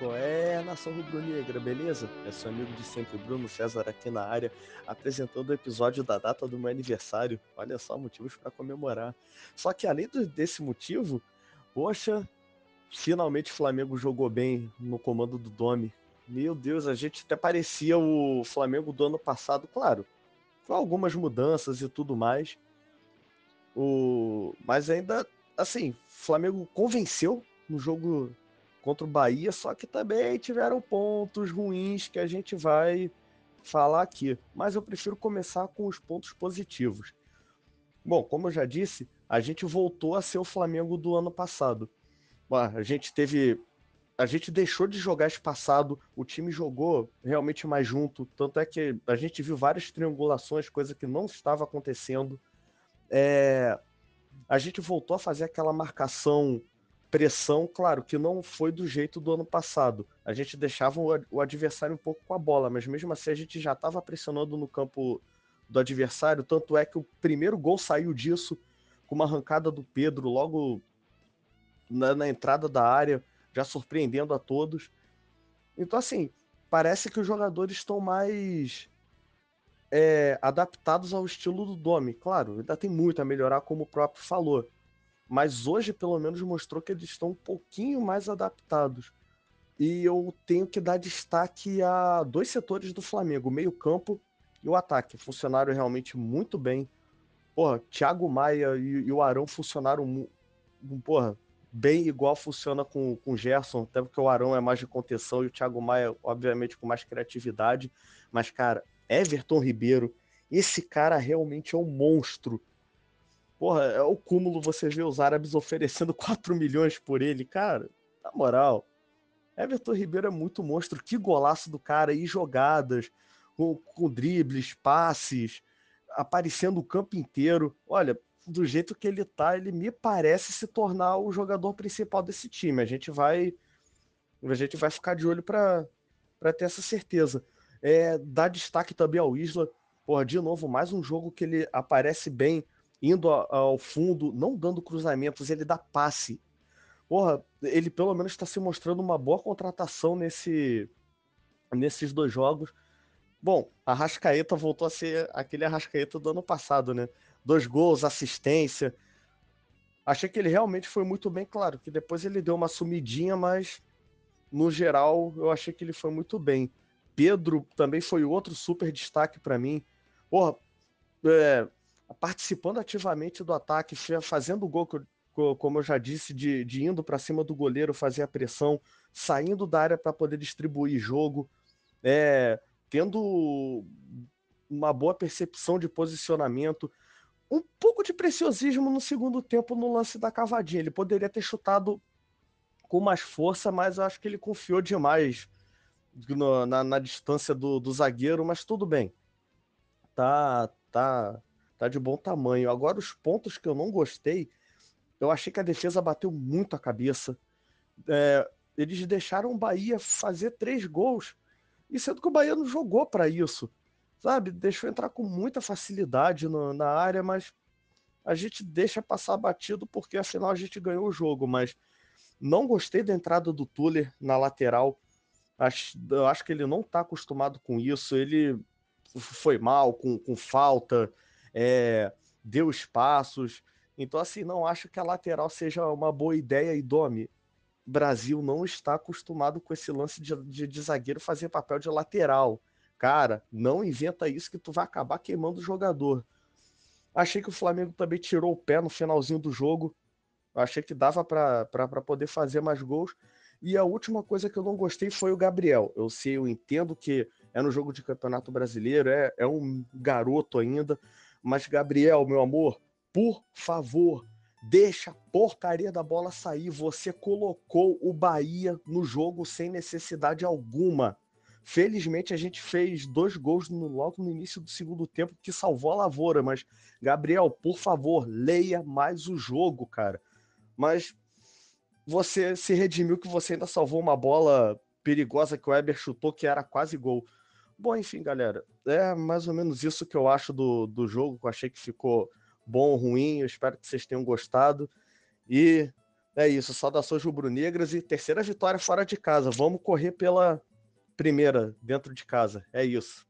Qual é, nação rubro-negra, beleza? É seu amigo de sempre, Bruno César, aqui na área, apresentando o episódio da data do meu aniversário. Olha só, motivos para comemorar. Só que além desse motivo, poxa, finalmente o Flamengo jogou bem no comando do Domi. Meu Deus, a gente até parecia o Flamengo do ano passado, claro, com algumas mudanças e tudo mais. O... Mas ainda, assim, Flamengo convenceu no jogo contra o Bahia, só que também tiveram pontos ruins que a gente vai falar aqui. Mas eu prefiro começar com os pontos positivos. Bom, como eu já disse, a gente voltou a ser o Flamengo do ano passado. A gente teve. A gente deixou de jogar esse passado, o time jogou realmente mais junto. Tanto é que a gente viu várias triangulações, coisa que não estava acontecendo. É, a gente voltou a fazer aquela marcação pressão, claro, que não foi do jeito do ano passado. A gente deixava o adversário um pouco com a bola, mas mesmo assim a gente já estava pressionando no campo do adversário, tanto é que o primeiro gol saiu disso, com uma arrancada do Pedro logo na, na entrada da área, já surpreendendo a todos. Então, assim, parece que os jogadores estão mais é, adaptados ao estilo do Domi. Claro, ainda tem muito a melhorar, como o próprio falou mas hoje pelo menos mostrou que eles estão um pouquinho mais adaptados. E eu tenho que dar destaque a dois setores do Flamengo, o meio-campo e o ataque. Funcionaram realmente muito bem. Porra, Thiago Maia e, e o Arão funcionaram porra, bem igual funciona com, com o Gerson, até porque o Arão é mais de contenção e o Thiago Maia, obviamente, com mais criatividade. Mas, cara, Everton Ribeiro, esse cara realmente é um monstro. Porra, é o cúmulo você ver os árabes oferecendo 4 milhões por ele, cara. Na moral, Everton Ribeiro é muito monstro. Que golaço do cara e jogadas, com, com dribles, passes, aparecendo o campo inteiro. Olha, do jeito que ele tá, ele me parece se tornar o jogador principal desse time. A gente vai a gente vai ficar de olho para ter essa certeza. É, dá destaque também ao Isla. Porra, de novo, mais um jogo que ele aparece bem indo ao fundo, não dando cruzamentos, ele dá passe. Porra, ele pelo menos está se mostrando uma boa contratação nesse, nesses dois jogos. Bom, a Rascaeta voltou a ser aquele Arrascaeta do ano passado, né? Dois gols, assistência. Achei que ele realmente foi muito bem, claro, que depois ele deu uma sumidinha, mas no geral eu achei que ele foi muito bem. Pedro também foi outro super destaque para mim. Porra, é, participando ativamente do ataque, fazendo o gol, como eu já disse, de, de indo para cima do goleiro, fazer a pressão, saindo da área para poder distribuir jogo, é, tendo uma boa percepção de posicionamento, um pouco de preciosismo no segundo tempo no lance da cavadinha. Ele poderia ter chutado com mais força, mas eu acho que ele confiou demais no, na, na, distância do, do zagueiro, mas tudo bem. Tá, tá, tá de bom tamanho. Agora, os pontos que eu não gostei, eu achei que a defesa bateu muito a cabeça. É, eles deixaram o Bahia fazer três gols, e sendo que o Bahia não jogou para isso, sabe? Deixou entrar com muita facilidade no, na área, mas a gente deixa passar batido porque afinal a gente ganhou o jogo. Mas não gostei da entrada do Tuller na lateral. Acho, eu acho que ele não está acostumado com isso. Ele foi mal com, com falta é, deu espaços. Então, assim, não acho que a lateral seja uma boa ideia e Domi. Brasil não está acostumado com esse lance de, de, de, zagueiro fazer papel de lateral. Cara, não inventa isso que tu vai acabar queimando o jogador. Achei que o Flamengo também tirou o pé no finalzinho do jogo. Achei que dava para poder fazer mais gols. E a última coisa que eu não gostei foi o Gabriel. Eu sei, eu entendo que é no jogo de campeonato brasileiro, é, é um garoto ainda, mas, Gabriel, meu amor, por favor, deixa a porcaria da bola sair. Você colocou o Bahia no jogo sem necessidade alguma. Felizmente a gente fez dois gols no, logo no início do segundo tempo que salvou a lavoura, mas Gabriel, por favor, leia mais o jogo, cara. Mas você se redimiu que você ainda salvou uma bola perigosa que o Weber chutou que era quase gol. Bom, enfim, galera, é mais ou menos isso que eu acho do, do jogo, que eu achei que ficou bom ou ruim. Eu espero que vocês tenham gostado. E É isso, saudações rubro-negras e terceira vitória fora de casa. Vamos correr pela primeira dentro de casa. É isso.